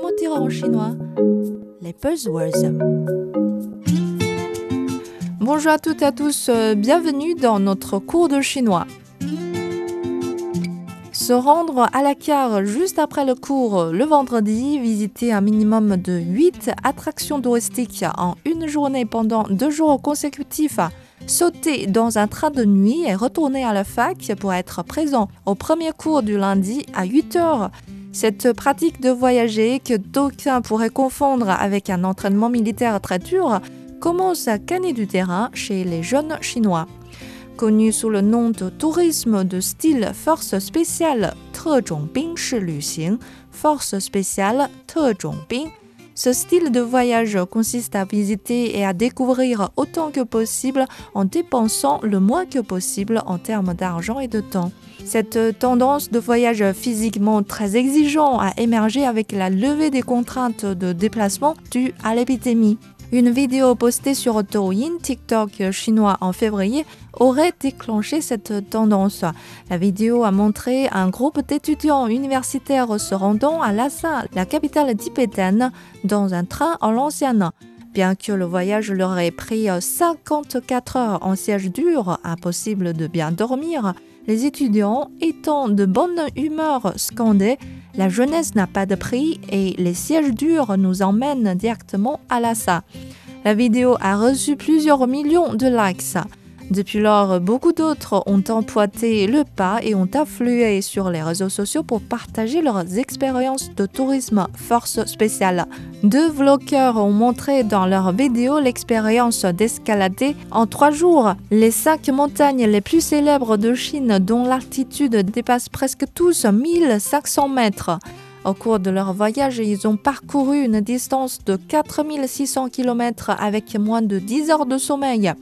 Comment dire en chinois Les buzzwords. Bonjour à toutes et à tous, euh, bienvenue dans notre cours de chinois. Se rendre à la carte juste après le cours le vendredi, visiter un minimum de 8 attractions touristiques en une journée pendant deux jours consécutifs, sauter dans un train de nuit et retourner à la fac pour être présent au premier cours du lundi à 8 heures. Cette pratique de voyager, que d'aucuns pourraient confondre avec un entraînement militaire très dur, commence à gagner du terrain chez les jeunes Chinois. Connu sous le nom de tourisme de style force spéciale, 特种兵式旅行, force spéciale, 特种兵 ce style de voyage consiste à visiter et à découvrir autant que possible en dépensant le moins que possible en termes d'argent et de temps. Cette tendance de voyage physiquement très exigeant a émergé avec la levée des contraintes de déplacement dues à l'épidémie. Une vidéo postée sur Douyin, TikTok chinois en février, aurait déclenché cette tendance. La vidéo a montré un groupe d'étudiants universitaires se rendant à Lhasa, la capitale tibétaine, dans un train en l'ancienne. Bien que le voyage leur ait pris 54 heures en siège dur, impossible de bien dormir, les étudiants, étant de bonne humeur, scandaient La jeunesse n'a pas de prix et les sièges durs nous emmènent directement à Lhasa. La vidéo a reçu plusieurs millions de likes. Depuis lors, beaucoup d'autres ont empoîté le pas et ont afflué sur les réseaux sociaux pour partager leurs expériences de tourisme force spéciale. Deux vlogueurs ont montré dans leurs vidéos l'expérience d'escalader en trois jours les cinq montagnes les plus célèbres de Chine dont l'altitude dépasse presque tous 1500 mètres. Au cours de leur voyage, ils ont parcouru une distance de 4600 km avec moins de 10 heures de sommeil.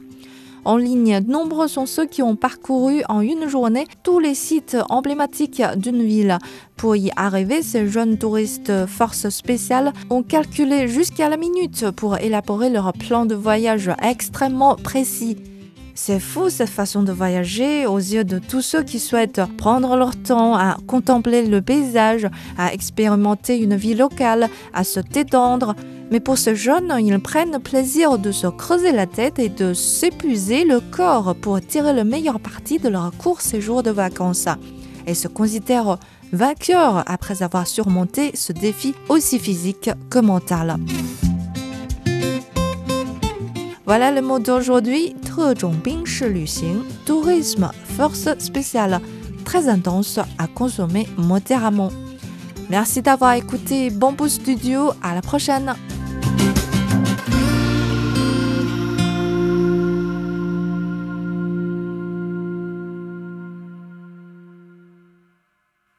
En ligne, nombreux sont ceux qui ont parcouru en une journée tous les sites emblématiques d'une ville. Pour y arriver, ces jeunes touristes forces spéciales ont calculé jusqu'à la minute pour élaborer leur plan de voyage extrêmement précis. C'est fou cette façon de voyager aux yeux de tous ceux qui souhaitent prendre leur temps à contempler le paysage, à expérimenter une vie locale, à se détendre. Mais pour ces jeunes, ils prennent plaisir de se creuser la tête et de s'épuiser le corps pour tirer le meilleur parti de leur court séjour de vacances. Et se considèrent vainqueurs après avoir surmonté ce défi aussi physique que mental. Voilà le mot d'aujourd'hui. Tourisme, tourisme, force spéciale, très intense à consommer modérément. Merci d'avoir écouté Bamboo Studio. À la prochaine.